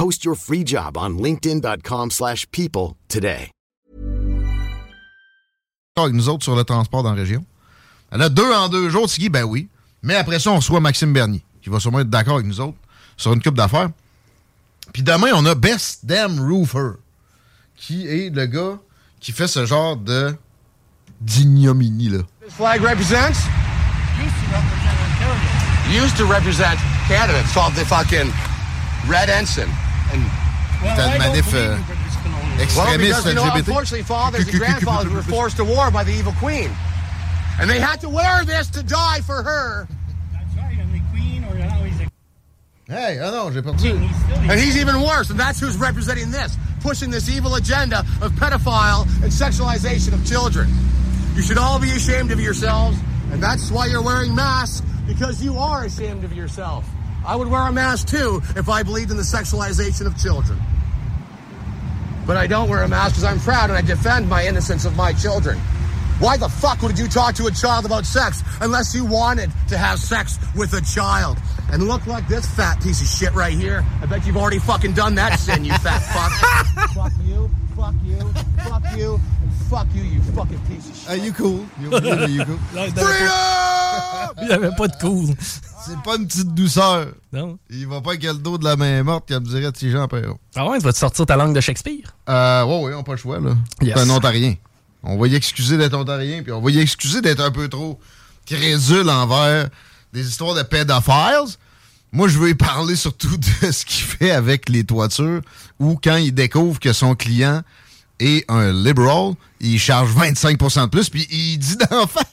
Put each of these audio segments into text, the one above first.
Post your free job on linkedin.com/people slash people today. avec nous autres sur le transport dans la région. Elle a deux en deux jours, Tiggy, ben oui. Mais après ça, on reçoit Maxime Bernier, qui va sûrement être d'accord avec nous autres sur une coupe d'affaires. Puis demain, on a Best Damn Roofer, qui est le gars qui fait ce genre de d'ignominie, là. This flag represents? Used to represent Canada. It's called the fucking Red Ensign. And C'était une manif euh, well, extrémiste know, unfortunately, fathers and grandfathers were forced to war by the evil queen. And they had to wear this to die for her. Hey, ah non, j'ai perdu. And he's even worse, and that's who's representing this, pushing this evil agenda of pedophile and sexualization of children. You should all be ashamed of yourselves, and that's why you're wearing masks, because you are ashamed of yourself. I would wear a mask too if I believed in the sexualization of children. But I don't wear a mask because I'm proud and I defend my innocence of my children. Why the fuck would you talk to a child about sex unless you wanted to have sex with a child? And look like this fat piece of shit right here. I bet you've already fucking done that sin, you fat fuck. fuck you, fuck you, fuck you, and fuck you, you fucking piece of shit. Ah, you cool. You cool, you cool. Il n'y avait pas de cool. C'est pas une petite douceur. Non. Il va pas avec le dos de la main morte, comme dirait T. Jean Perron. Ah ouais, tu vas te sortir ta langue de Shakespeare? Euh, ouais, ouais, on n'a pas le choix, là. Yes. C'est un Ontarien. On va y excuser d'être Ontarien, puis on va y excuser d'être un peu trop crédule envers des histoires de pédophiles. Moi, je veux y parler surtout de ce qu'il fait avec les toitures, ou quand il découvre que son client est un liberal, il charge 25% de plus, puis il dit d'en face.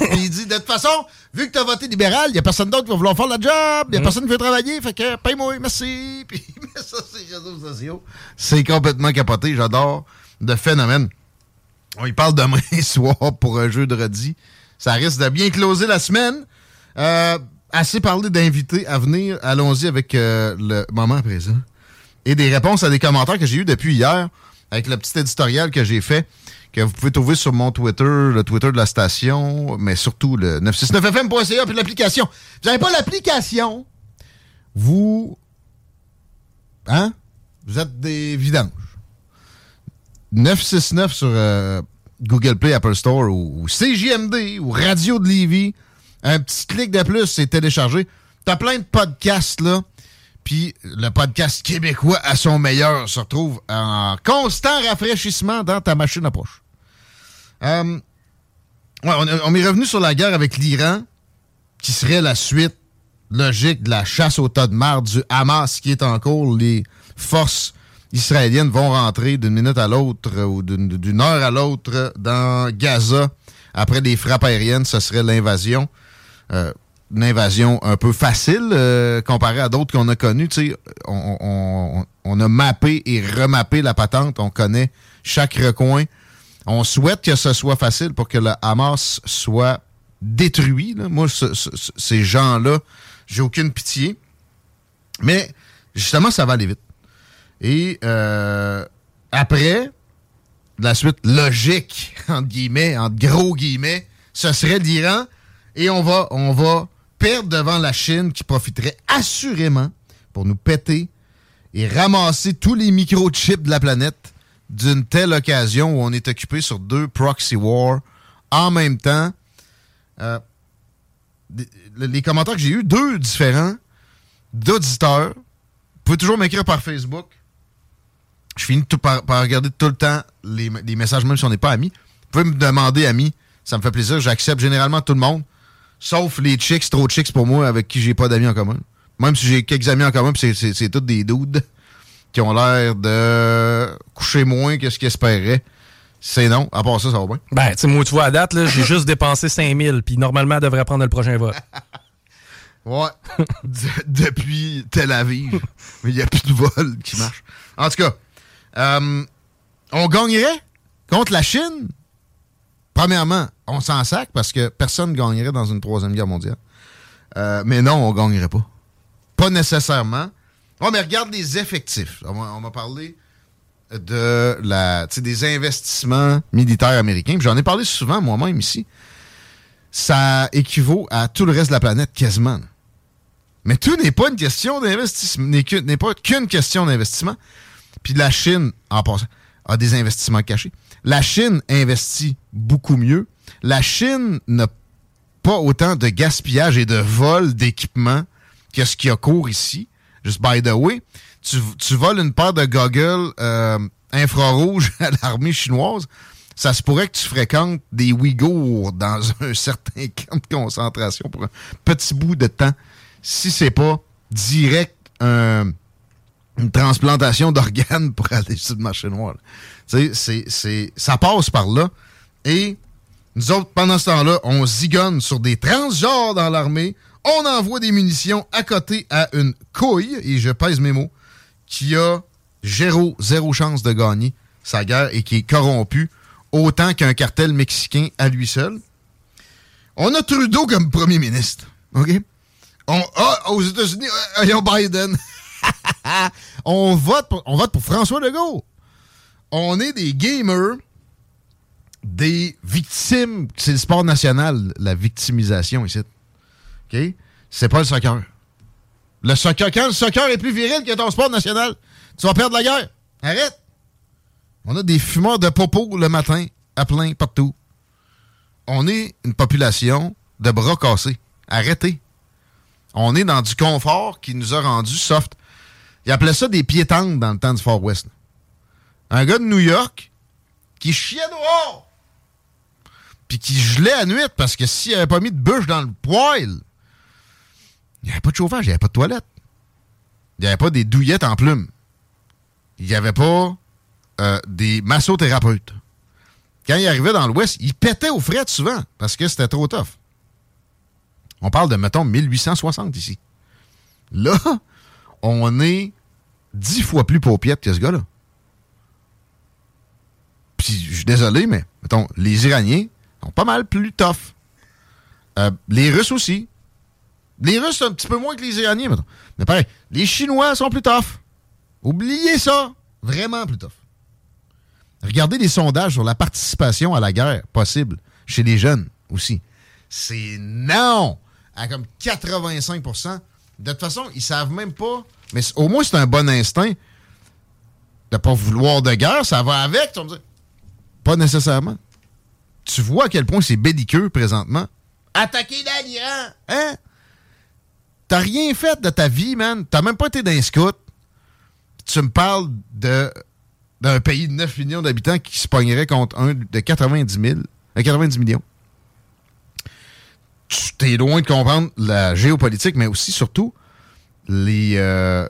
Il dit, de toute façon, vu que tu as voté libéral, il n'y a personne d'autre qui va vouloir faire le job, il n'y a Mhm. personne qui veut travailler, fait que paye-moi, merci. Puis il met ça sur les réseaux sociaux. C'est complètement capoté, j'adore. De phénomène. On y parle demain soir pour un jeu de redis. Ça risque de bien closer la semaine. Euh, assez parlé d'invités à venir. Allons-y avec euh, le moment présent. Et des réponses à des commentaires que j'ai eu depuis hier avec le petit éditorial que j'ai fait, que vous pouvez trouver sur mon Twitter, le Twitter de la station, mais surtout le 969fm.ca puis l'application. Vous n'avez pas l'application, vous... Hein? Vous êtes des vidanges. 969 sur euh, Google Play, Apple Store ou, CJMD ou Radio de Lévis. Un petit clic de plus, c'est téléchargé. T'as plein de podcasts là. Puis le podcast québécois à son meilleur se retrouve en constant rafraîchissement dans ta machine à poche. Euh, on, est revenu sur la guerre avec l'Iran, qui serait la suite logique de la chasse au tas de marde du Hamas qui est en cours. Les forces israéliennes vont rentrer d'une minute à l'autre ou d'une heure à l'autre dans Gaza après des frappes aériennes. Ce serait l'invasion. Euh, une invasion un peu facile euh, comparée à d'autres qu'on a connues. On a mappé et remappé la patente. On connaît chaque recoin. On souhaite que ce soit facile pour que le Hamas soit détruit. là. Moi, ce- ce- ce- ces gens-là, j'ai aucune pitié. Mais justement, ça va aller vite. Et euh, après, la suite logique, entre guillemets, entre gros guillemets, ce serait l'Iran. Et on va, on va perdre devant la Chine qui profiterait assurément pour nous péter et ramasser tous les microchips de la planète d'une telle occasion où on est occupé sur deux proxy wars en même temps. Euh, les commentaires que j'ai eus, deux différents d'auditeurs. Vous pouvez toujours m'écrire par Facebook. je finis par, regarder tout le temps les, messages, même si on n'est pas amis. Vous pouvez me demander ami, ça me fait plaisir. J'accepte généralement tout le monde, sauf les chicks, trop chicks pour moi avec qui j'ai pas d'amis en commun. Même si j'ai quelques amis en commun, c'est tous des dudes qui ont l'air de coucher moins que ce qu'ils espéraient. C'est non. À part ça, ça va bien. Ben, tu sais, moi, tu vois, à date, là, j'ai juste dépensé 5000, puis normalement, elle devrait prendre le prochain vote. Ouais. De- depuis Tel Aviv. Mais il n'y a plus de vol qui marche. En tout cas, euh, on gagnerait contre la Chine? Premièrement, on s'en sac parce que personne ne gagnerait dans une troisième guerre mondiale. Euh, mais non, on gagnerait pas. Pas nécessairement. Ouais, mais regarde les effectifs. On m'a- parlé de la, des investissements militaires américains. J'en ai parlé souvent moi-même ici. Ça équivaut à tout le reste de la planète quasiment. Mais tout n'est pas une question d'investissement, n'est pas qu'une question d'investissement. Puis la Chine, en passant, a des investissements cachés. La Chine investit beaucoup mieux. La Chine n'a pas autant de gaspillage et de vol d'équipement que ce qui a cours ici. Juste by the way, tu, tu voles une paire de goggles euh, infrarouges à l'armée chinoise, ça se pourrait que tu fréquentes des Ouïghours dans un certain camp de concentration pour un petit bout de temps, si c'est pas direct un- une transplantation d'organes pour aller sur le marché noir. c'est- c'est- ça passe par là. Et nous autres, pendant ce temps-là, on zigonne sur des transgenres dans l'armée. On envoie des munitions à côté à une couille, et je pèse mes mots, qui a zéro, zéro chance de gagner sa guerre et qui est corrompu autant qu'un cartel mexicain à lui seul. On a Trudeau comme premier ministre. OK? On, ah, aux États-Unis, euh, ayons Biden. on, vote pour, on vote pour François Legault. On est des gamers des victimes. C'est le sport national, la victimisation ici. C'est pas le soccer. Le soccer, quand le soccer est plus viril que ton sport national, tu vas perdre la guerre. Arrête! On a des fumeurs de popo le matin, à plein, partout. On est une population de bras cassés. Arrêtez. On est dans du confort qui nous a rendu soft. Ils appelaient ça des pieds tendres dans le temps du Far West. Un gars de New York qui chiait dehors puis qui gelait à nuit parce que s'il avait pas mis de bûche dans le poêle, il n'y avait pas de chauffage, il n'y avait pas de toilette. Il n'y avait pas des douillettes en plumes. Il n'y avait pas euh, des massothérapeutes. Quand il arrivait dans l'Ouest, il pétait aux frettes souvent parce que c'était trop tough. On parle de, mettons, 1860 ici. Là, on est dix fois plus paupiette que ce gars-là. Puis, je suis désolé, mais, mettons, les Iraniens sont pas mal plus tough. Euh, les Russes aussi. Les Russes, un petit peu moins que les Iraniens, mettons. Mais pareil, les Chinois sont plus tough. Oubliez ça. Vraiment plus tough. Regardez les sondages sur la participation à la guerre possible chez les jeunes aussi. C'est non! À comme 85% De toute façon, ils savent même pas. Mais au moins, c'est un bon instinct de pas vouloir de guerre. Ça va avec. tu vas me dire. Pas nécessairement. Tu vois à quel point c'est belliqueux présentement. Attaquer l'Iran! Hein? T'as rien fait de ta vie, man. T'as même pas été d'un scout. Tu me parles de d'un pays de 9 millions d'habitants qui se pognerait contre un de 90 000, euh, 90 millions. Tu t'es loin de comprendre la géopolitique, mais aussi, surtout, les euh,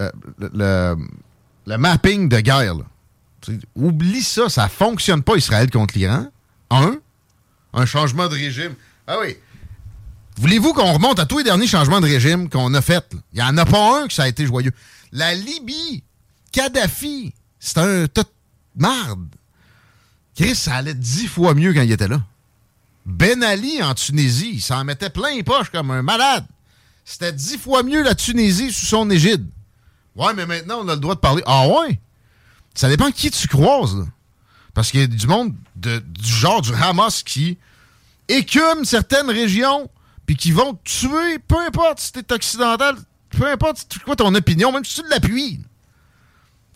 euh, le, le- mapping de guerre. là. Oublie ça, ça fonctionne pas Israël contre l'Iran. Un, un changement de régime. Ah oui. Voulez-vous qu'on remonte à tous les derniers changements de régime qu'on a fait? Il n'y en a pas un que ça a été joyeux. La Libye, Kadhafi, c'est un tas de marde. Chris, ça allait dix fois mieux quand il était là. Ben Ali en Tunisie, il s'en mettait plein les poches comme un malade. C'était dix fois mieux la Tunisie sous son égide. Ouais, mais maintenant, on a le droit de parler. Ah ouais? Ça dépend qui tu croises. Parce qu'il y a du monde de- du genre du Hamas qui écume certaines régions puis qui vont te tuer, peu importe si t'es occidental, peu importe quoi ton opinion, même si tu l'appuies.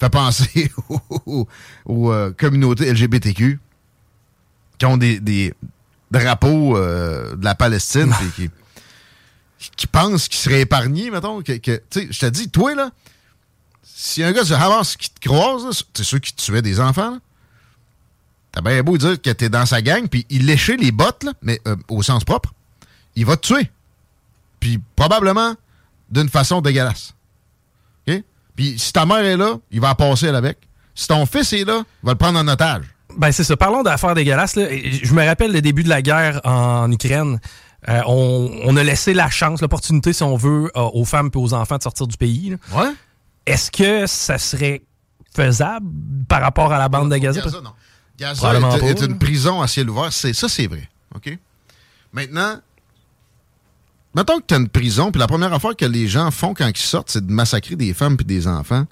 Fait penser aux, aux- aux, euh, communautés LGBTQ qui ont des, des drapeaux euh, de la Palestine puis qui, qui pensent qu'ils seraient épargnés, mettons. Que, que- tu sais, je te dis, toi, là, Si un gars du Hamas qui te croise, c'est ceux qui tuaient des enfants, t'as bien beau dire que t'es dans sa gang, puis il léchait les bottes, là, mais euh, au sens propre, il va te tuer. Puis probablement d'une façon dégueulasse. Puis si ta mère est là, il va passer elle avec. Si ton fils est là, il va le prendre en otage. Ben c'est ça. Parlons d'affaires dégueulasses. Là. Je me rappelle le début de la guerre en Ukraine. Euh, on, on, a laissé la chance, l'opportunité, si on veut, euh, aux femmes et aux enfants de sortir du pays. Ouais. Est-ce que ça serait faisable par rapport à la bande de Gaza? Gaza, non. Gaza est, est, une prison à ciel ouvert. C'est, ça, c'est vrai. OK? Maintenant, mettons que tu as une prison, puis la première affaire que les gens font quand ils sortent, c'est de massacrer des femmes et des enfants.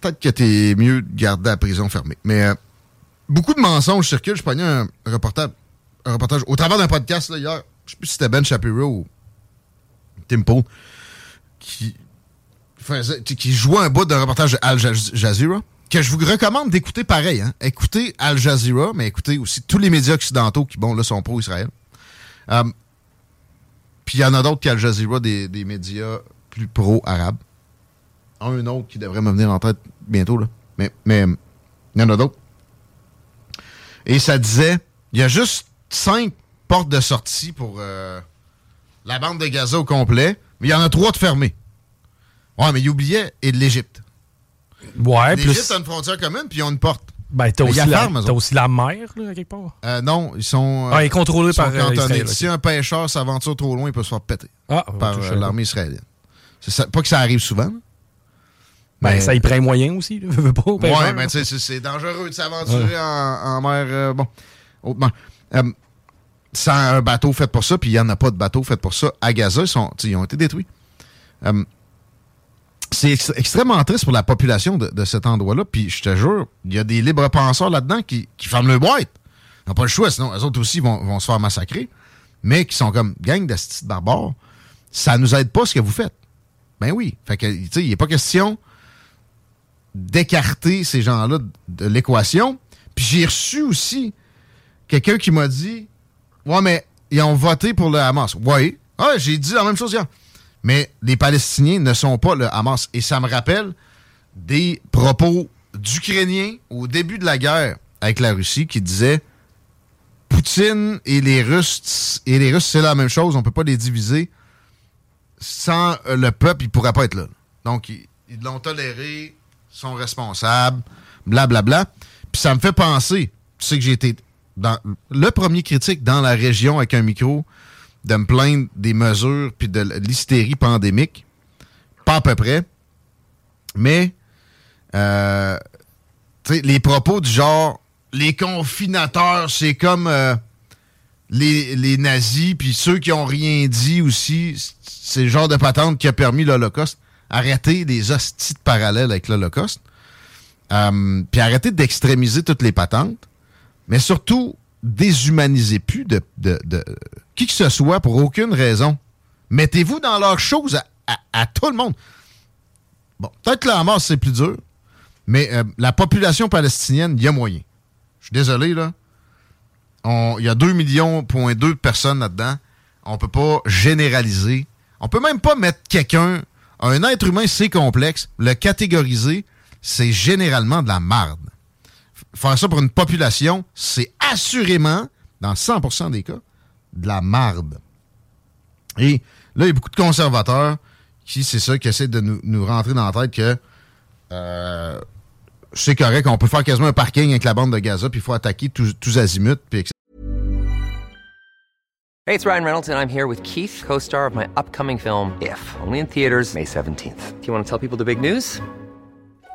Peut-être que t'es mieux de garder la prison fermée. Mais euh, beaucoup de mensonges circulent. Je prenais un reportage, un reportage au travers d'un podcast là, hier. Je sais plus si c'était Ben Shapiro ou Tim Pool qui, qui jouait un bout d'un reportage de Al Jazeera que je vous recommande d'écouter pareil. Hein. Écoutez Al Jazeera, mais écoutez aussi tous les médias occidentaux qui, bon, là, sont pro-Israël. Euh, puis il y en a d'autres qu'Al Jazeera, des, des médias plus pro-arabes. Un autre qui devrait me venir en tête bientôt, là. Mais, mais il y en a d'autres. Et ça disait, il y a juste cinq portes de sortie pour euh, la bande de Gaza au complet, mais il y en a trois de fermées. Ouais, mais il oubliait et de l'Égypte. Ouais, L'Égypte a une frontière commune, puis ils ont une porte. Ben, t'as aussi, la, as aussi la mer, là, quelque part? Euh, non, ils sont. ah, ils sont contrôlés par cantonnés. Israël, Si un pêcheur s'aventure trop loin, il peut se faire péter. Ah, par euh, l'armée israélienne. Ça, pas que ça arrive souvent. Ben, mais... ça y prend moyen aussi. Là. Veux pas, ouais, mais tu sais, c'est dangereux de s'aventurer ouais. en, en, mer. Euh, bon, autrement. Euh, sans un bateau fait pour ça, puis il n'y en a pas de bateau fait pour ça. À Gaza, ils, sont, ils ont été détruits. C'est ext extrêmement triste pour la population de, cet endroit-là. Puis je te jure, il y a des libres penseurs là-dedans qui, qui ferment le boîte. Ils n'ont pas le choix, sinon eux autres aussi vont, vont se faire massacrer. Mais qui sont comme gang de barbares. Ça nous aide pas ce que vous faites. Ben oui. Fait que, tu sais, il n'est pas question d'écarter ces gens-là de l'équation. Puis j'ai reçu aussi quelqu'un qui m'a dit Ouais, mais ils ont voté pour le Hamas. Oui. Ah, j'ai dit la même chose hier. Mais les Palestiniens ne sont pas le Hamas. Et ça me rappelle des propos d'Ukrainiens au début de la guerre avec la Russie qui disaient Poutine et les Russes et les Russes, c'est la même chose, on peut pas les diviser. Sans le peuple, ils pourraient pas être là. Donc, ils l'ont toléré, sont responsables, blablabla. Puis ça me fait penser, tu sais que j'ai été dans le premier critique dans la région avec un micro de me plaindre des mesures puis de l'hystérie pandémique. Pas à peu près. Mais euh, les propos du genre les confinateurs, c'est comme euh, les, les, nazis, puis ceux qui ont rien dit aussi, c'est le genre de patente qui a permis l'Holocauste. Arrêtez les hosties de parallèles avec l'Holocauste. Euh, puis arrêtez d'extrémiser toutes les patentes. Mais surtout, déshumanisez plus de, de, de, qui que ce soit pour aucune raison. Mettez-vous dans leurs choses à, à, tout le monde. Bon, peut-être que la mort, c'est plus dur, mais euh, la population palestinienne, il y a moyen. Je suis désolé, là. Il y a 2 millions, point 2 de personnes là-dedans. On peut pas généraliser. On peut même pas mettre quelqu'un, un être humain, c'est complexe, le catégoriser, c'est généralement de la marde. Faire ça pour une population, c'est assurément, dans 100% des cas, de la marde. Et là, il y a beaucoup de conservateurs qui, c'est ça, qui essaient de nous, nous, rentrer dans la tête que euh, c'est correct, on peut faire quasiment un parking avec la bande de Gaza, puis il faut attaquer tous, tous azimuts, puis etc. Hey, it's Ryan Reynolds, and I'm here with Keith, co-star of my upcoming film, If, only in theaters May 17th. Do you want to tell people the big news?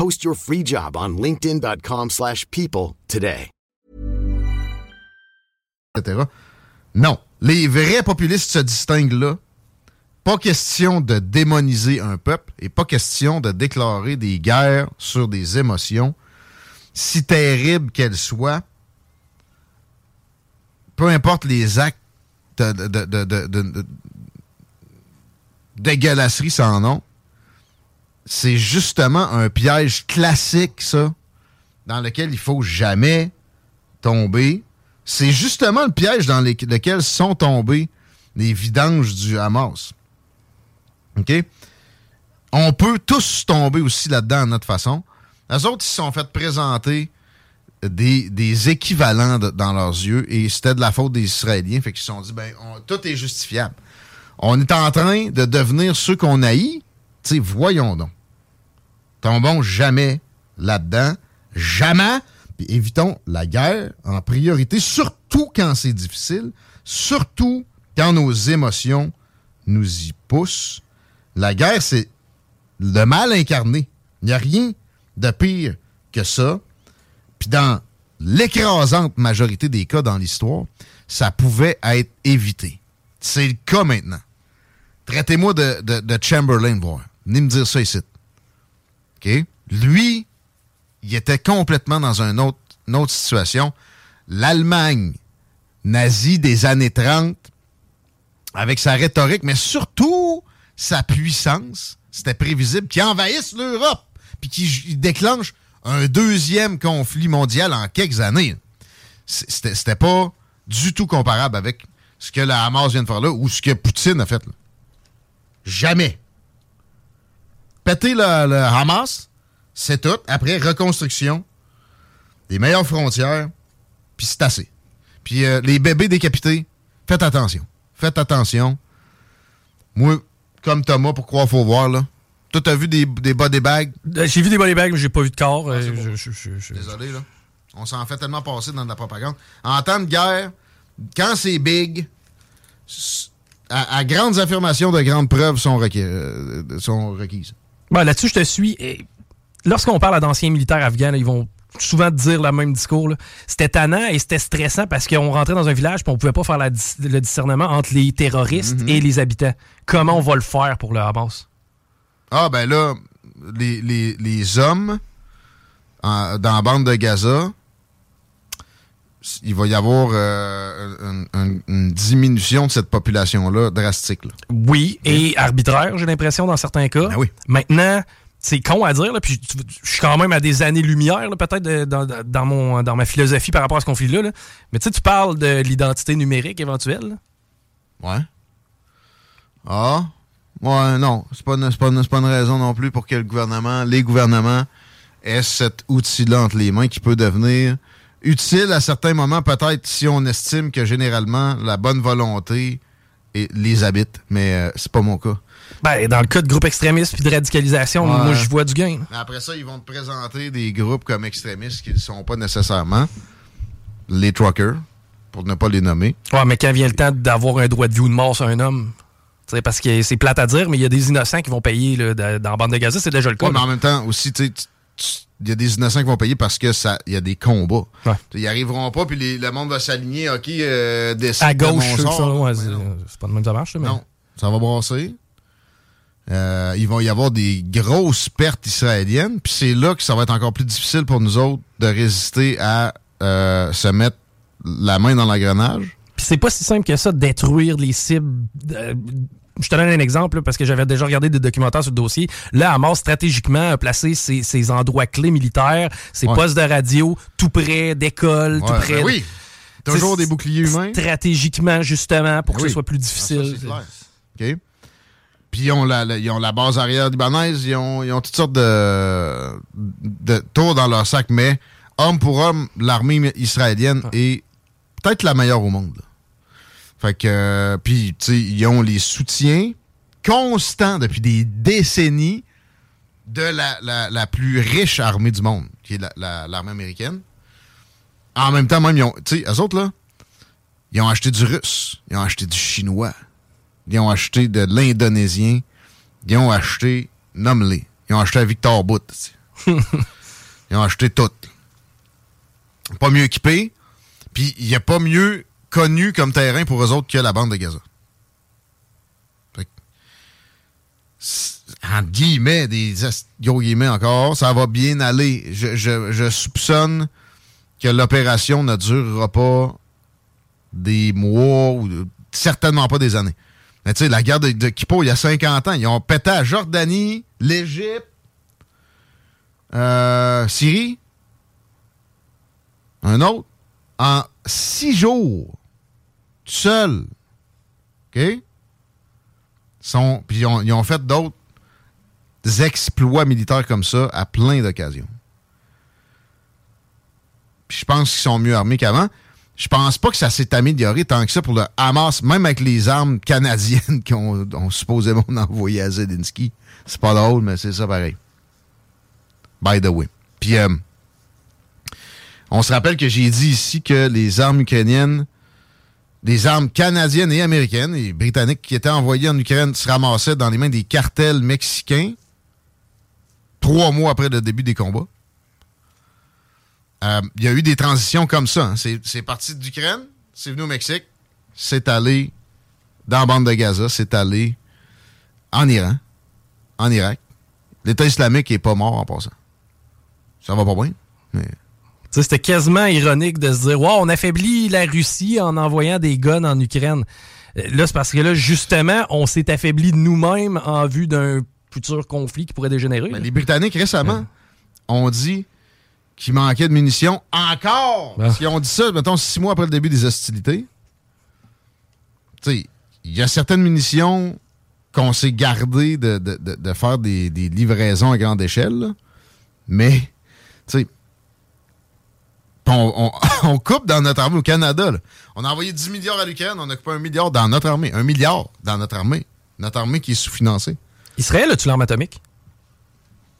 Post your free job on linkedin.com/people slash people today. Non. Les vrais populistes se distinguent là. Pas question de démoniser un peuple et pas question de déclarer des guerres sur des émotions, si terribles qu'elles soient. Peu importe les actes de- de- dégueulasserie sans nom. C'est justement un piège classique, ça, dans lequel il faut jamais tomber. C'est justement le piège dans lequel sont tombés les vidanges du Hamas. OK? On peut tous tomber aussi là-dedans à notre façon. Les autres, ils se sont fait présenter des, équivalents dans leurs yeux et c'était de la faute des Israéliens. Fait qu'ils se sont dit, ben, tout est justifiable. On est en train de devenir ceux qu'on haït. Tu voyons donc. Tombons jamais là-dedans. Jamais. Puis évitons la guerre en priorité, surtout quand c'est difficile, surtout quand nos émotions nous y poussent. La guerre, c'est le mal incarné. Il n'y a rien de pire que ça. Puis dans l'écrasante majorité des cas dans l'histoire, ça pouvait être évité. C'est le cas maintenant. Traitez-moi de, de- de Chamberlain, voir. Venez me dire ça ici. OK? Lui, il était complètement dans une autre situation. L'Allemagne nazie des années 30, avec sa rhétorique, mais surtout sa puissance, c'était prévisible, qui envahisse l'Europe, puis qui déclenche un deuxième conflit mondial en quelques années. C'était pas du tout comparable avec ce que la Hamas vient de faire là ou ce que Poutine a fait là. Jamais. Péter le, le Hamas, c'est tout. Après, reconstruction, les meilleures frontières, puis c'est assez. Puis euh, les bébés décapités, faites attention. Faites attention. Moi, comme Thomas, pour croire, faut voir, là. Toi, t'as vu des, des body bags? Euh, J'ai vu des body bags, mais j'ai pas vu de corps. Ah, Euh, c'est bon. je- je- je- je- Désolé, là. On s'en fait tellement passer dans de la propagande. En temps de guerre, quand c'est big, à, à grandes affirmations de grandes preuves euh, sont requises. Bon, là-dessus, je te suis. Et Lorsqu'on parle à d'anciens militaires afghans, là, ils vont souvent dire le même discours. C'était tannant et c'était stressant parce qu'on rentrait dans un village et on pouvait pas faire la le discernement entre les terroristes et les habitants. Comment on va le faire pour le Hamas? Ah, ben là, les, les- les hommes en- dans la bande de Gaza, il va y avoir euh, un- un- une diminution de cette population-là drastique. là. Oui, et arbitraire, j'ai l'impression, dans certains cas. Ben oui. Maintenant, c'est con à dire, là, puis je suis quand même à des années-lumière, peut-être, dans, dans mon, dans ma philosophie par rapport à ce conflit-là. là. Mais tu sais, tu parles de l'identité numérique éventuelle. là. Ouais. Ah. Ouais, non. C'est pas, une- pas, pas une raison non plus pour que le gouvernement, les gouvernements aient cet outil-là entre les mains qui peut devenir utile à certains moments, peut-être si on estime que généralement la bonne volonté et les habite. Mais euh, c'est pas mon cas. Ben, dans le cas de groupes extrémistes puis de radicalisation, Ouais. moi, je vois du gain. Après ça, ils vont te présenter des groupes comme extrémistes qui ne sont pas nécessairement les truckers, pour ne pas les nommer. Ouais, mais quand vient le temps d'avoir un droit de vie ou de mort sur un homme, parce que c'est plate à dire, mais il y a des innocents qui vont payer là, dans la bande de Gaza, c'est déjà le cas. Ouais, mais en même temps aussi, tu sais, tu- tu- il y a des innocents qui vont payer parce que ça, il y a des combats. Ouais. Ils arriveront pas, puis les- le monde va s'aligner, OK, euh, décide à gauche, ouais, c'est pas de même que ça marche, mais. Non, ça va brasser. Euh, il va y avoir des grosses pertes israéliennes, puis c'est là que ça va être encore plus difficile pour nous autres de résister à euh, se mettre la main dans l'engrenage. Puis c'est pas si simple que ça, de détruire les cibles. Je te donne un exemple, là, parce que j'avais déjà regardé des documentaires sur le dossier. Là, Hamas, stratégiquement, a placé ses, ses endroits clés militaires, ses Ouais. postes de radio, tout près d'écoles, tout près. ben de- oui, toujours des boucliers humains. Stratégiquement, justement, pour Ben que oui. ce soit plus Ah, ça, difficile. clair. OK. Puis ils ont la, la- ils ont la base arrière libanaise, ils ont, ils ont toutes sortes de, de tours dans leur sac, mais homme pour homme, l'armée israélienne est peut-être la meilleure au monde. là. Fait que, euh, puis, tu sais, ils ont les soutiens constants depuis des décennies de la, la- la plus riche armée du monde, qui est la- la- l'armée américaine. En même temps, même, ils ont, tu sais, eux autres, là, ils ont acheté du russe, ils ont acheté du chinois, Ils ont acheté de l'Indonésien. Ils ont acheté, nomme-les. Ils ont acheté à Victor Bout. Ils ont acheté tout. Pas mieux équipé. Puis il n'y a pas mieux connu comme terrain pour eux autres que la bande de Gaza. Entre guillemets, des guillemets encore, ça va bien aller. Je, soupçonne que l'opération ne durera pas des mois ou certainement pas des années. Mais tu sais, la guerre de, de il y a 50 ans, ils ont pété à Jordanie, l'Égypte, euh, Syrie, un autre, en six jours, seul. OK? Sont, puis ils ont, fait d'autres exploits militaires comme ça à plein d'occasions. Puis je pense qu'ils sont mieux armés qu'avant. Je pense pas que ça s'est amélioré tant que ça pour le Hamas, même avec les armes canadiennes qu'on on supposément envoyé à Zelensky. C'est pas drôle, mais c'est ça pareil. By the way. Puis, euh, on se rappelle que j'ai dit ici que les armes ukrainiennes, des armes canadiennes et américaines et britanniques qui étaient envoyées en Ukraine se ramassaient dans les mains des cartels mexicains trois mois après le début des combats. Euh, Il y a eu des transitions comme ça. hein. C'est parti d'Ukraine, c'est venu au Mexique, c'est allé dans la bande de Gaza, c'est allé en Iran, en Irak. L'État islamique est pas mort en passant. Ça va pas bien. Mais... C'était quasiment ironique de se dire Wow, on affaiblit la Russie en envoyant des guns en Ukraine. Euh, Là, c'est parce que là, justement, on s'est affaibli nous-mêmes en vue d'un futur conflit qui pourrait dégénérer. Mais les Britanniques, récemment, ont dit qu'il manquait de munitions encore. Ah. Parce qu'ils ont dit ça, mettons, six mois après le début des hostilités. Tu sais, il y a certaines munitions qu'on s'est gardé de, de- de- de faire des, des livraisons à grande échelle. là. Mais, on, on- on coupe dans notre armée au Canada. là. On a envoyé 10 milliards à l'Ukraine, on a coupé un milliard dans notre armée. Un milliard dans notre armée. Notre armée qui est sous-financée. Israël a-tu l'arme atomique?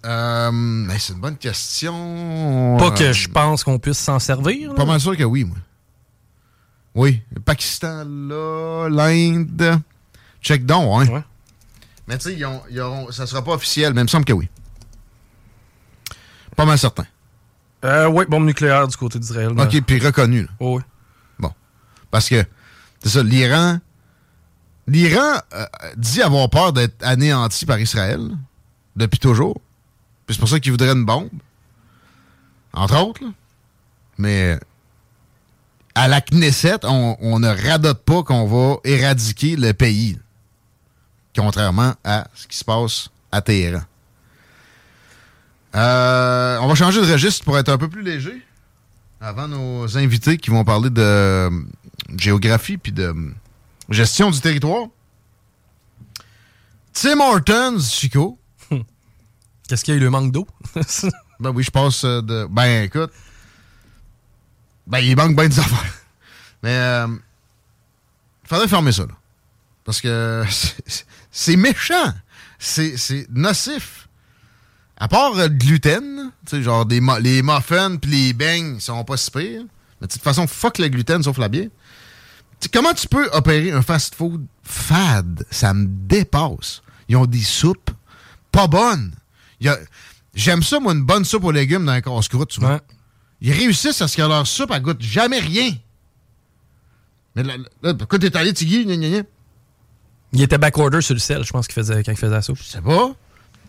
Euh, ben, c'est une bonne question. Pas Euh, que je pense qu'on puisse s'en servir. là. Pas mal sûr que oui, moi. Oui. Le Pakistan, là, l'Inde. Check donc, hein. Ouais. Mais tu sais, ça sera pas officiel, mais il me semble que oui. Pas mal certain. Euh, oui, bombe nucléaire du côté d'Israël. là. OK, puis reconnu. Oh, oui. Bon. Parce que, c'est ça, l'Iran. L'Iran euh, dit avoir peur d'être anéanti par Israël depuis toujours. Puis c'est pour ça qu'il voudrait une bombe. Entre autres. là. Mais à la Knesset, on, on ne radote pas qu'on va éradiquer le pays. Contrairement à ce qui se passe à Téhéran. Euh, on va changer de registre pour être un peu plus léger avant nos invités qui vont parler de euh, géographie puis de euh, gestion du territoire. Tim Hortons, Chico. Qu'est-ce qu'il y a eu le manque d'eau? Ben oui, je passe euh, de. Ben écoute. Ben il manque bien des affaires. Mais euh, faudrait fermer ça, là. Parce que c'est- méchant. C'est c'est nocif. À part euh, le gluten, tu sais, genre des les muffins puis les beignes ils sont pas si pires. Mais de toute façon, fuck le gluten sauf la bière. Comment tu peux opérer un fast-food fade? Ça me dépasse. Ils ont des soupes pas bonnes. J'aime ça, moi, une bonne soupe aux légumes dans un casse-croûte, tu vois. Ouais. Ils réussissent à ce que leur soupe, elle goûte jamais rien. Mais là, là pourquoi t'es allé, Tiggy? Gna, gna, gna? Il était backorder sur le sel, je pense, qu'il faisait, quand il faisait la soupe. Je sais pas.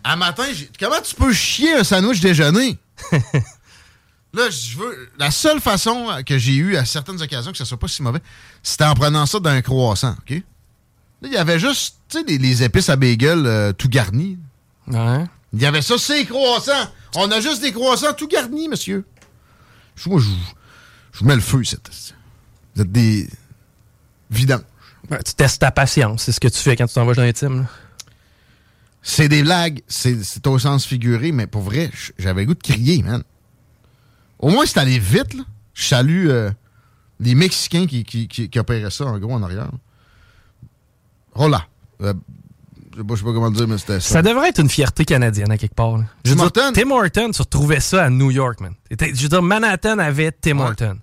À matin, comment tu peux chier un sandwich déjeuner? là, je veux. La seule façon que j'ai eu à certaines occasions que ça soit pas si mauvais, c'était en prenant ça d'un croissant, OK? Là, il y avait juste, tu sais, les, les épices à bagel euh, tout garnis. Ouais. Il y avait ça, c'est croissants. On a juste des croissants tout garnis, monsieur. Je, moi, je, je vous mets le feu, cette. Vous êtes des vidanges. Ouais, tu testes ta patience, c'est ce que tu fais quand tu t'envoies dans les teams. là. C'est des blagues, c'est au sens figuré, mais pour vrai, j'avais le goût de crier, man. Au moins, c'est allé vite, là. Je salue euh, les Mexicains qui, qui, qui, qui opéraient ça, en gros, en arrière. Rola. Euh, je sais pas, je sais pas comment dire, mais c'était ça. Ça devrait être une fierté canadienne à quelque part. là. Je veux Tim dire, Hortons? Tim Horton, tu retrouvais ça à New York, man. Je veux dire, Manhattan avait Tim Ouais. Horton.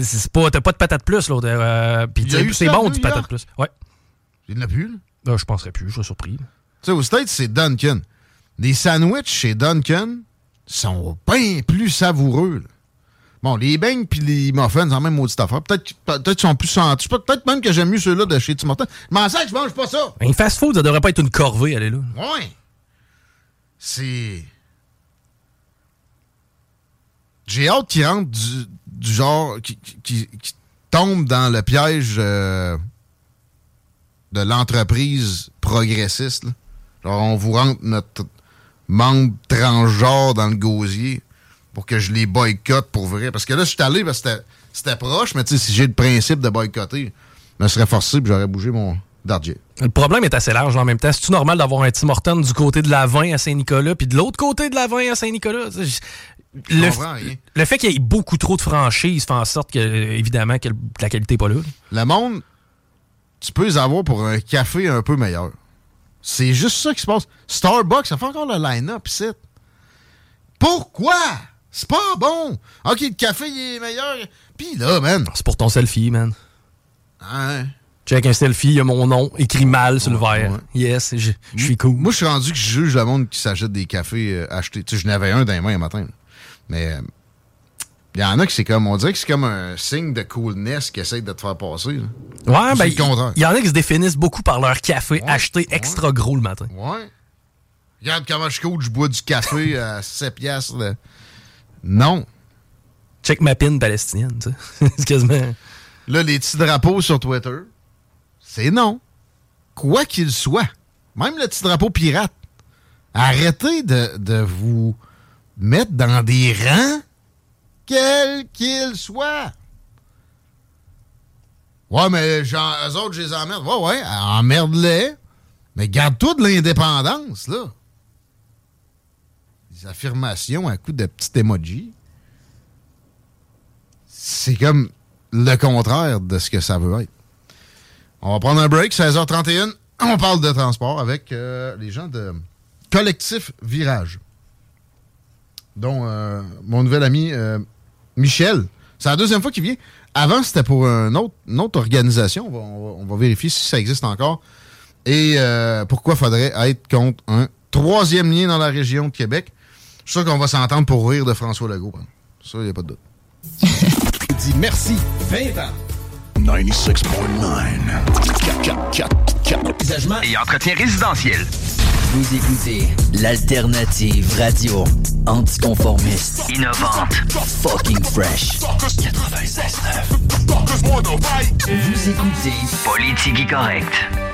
C'est- pas, t'as pas de patate plus, là. euh, Puis a c'est bon du patate plus. Ouais. Il n'a plus, là. Je penserais plus, je serais surpris. Sais, aux States, c'est Duncan. Les sandwichs chez Duncan sont bien plus savoureux. là. Bon, les beignes puis les muffins, c'est la même maudite affaire. Peut-être peut qu'ils sont plus sentis. Peut-être même que j'aime mieux ceux-là de chez Tim Hortons. Mais en sac, je mange pas ça. Un fast-food, ça devrait pas être une corvée, aller là. Ouais. C'est. J'ai hâte qu'ils rentrent du, du genre. qui, qui, qui tombe dans le piège euh, de l'entreprise progressiste. là. Genre, on vous rentre notre membre transgenre dans le gosier pour que je les boycotte pour vrai. Parce que là, je suis allé parce que c'était- proche, mais tu sais, si j'ai le principe de boycotter, je me serais forcé puis j'aurais bougé mon dardier. Le problème est assez large là, en même temps. C'est-tu normal d'avoir un Tim Hortons du côté de la 20 à Saint-Nicolas, puis de l'autre côté de la 20 à Saint-Nicolas? Le, fait qu'il y ait beaucoup trop de franchises fait en sorte que, évidemment, que la qualité n'est pas là. Le monde, tu peux les avoir pour un café un peu meilleur. C'est juste ça qui se passe. Starbucks, ça fait encore le line-up ici. Pourquoi? C'est pas bon. OK, le café, il est meilleur. Puis là, man. C'est pour ton selfie, man. Hein? Check un selfie, il y a mon nom écrit mal sur le verre. Yes, je suis cool. Moi, je suis rendu que je juge le monde qui s'achète des cafés euh, achetés. Tu sais, je n'avais un dans les mains un matin. là. Mais euh, il y en a qui c'est comme, on dirait que c'est comme un signe de coolness qui essaye de te faire passer. là. Ouais, ben, il y en a qui se définissent beaucoup par leur café acheté extra gros le matin. Ouais. Regarde comment je coach, je bois du café à 7 piastres. là. Non. Check ma pin palestinienne, tu sais. c'est quasiment... Là, les petits drapeaux sur Twitter, c'est non. Quoi qu'il soit. Même le petit drapeau pirate. Arrêtez de, de vous mettre dans des rangs, quels qu'ils soient. Ouais, mais genre, eux autres, je les emmerde. Ouais, ouais, emmerde-les. Mais garde-toi de l'indépendance, là. Des affirmations à coup de petit emoji. C'est comme le contraire de ce que ça veut être. On va prendre un break, 16h31. On parle de transport avec euh, les gens de Collectif Virage, dont euh, mon nouvel ami euh, Michel. C'est la deuxième fois qu'il vient. Avant, c'était pour une autre organisation. On va, vérifier si ça existe encore. Et euh, pourquoi faudrait être contre un troisième lien dans la région de Québec? Je suis sûr qu'on va s'entendre pour rire de François Legault. Ça, il n'y a pas de doute. dis merci 20 ans. 96.9. Usagement et entretien résidentiel. Vous écoutez l'alternative radio anticonformiste, innovante, fucking fresh. 96.9. Vous écoutez Politique correct.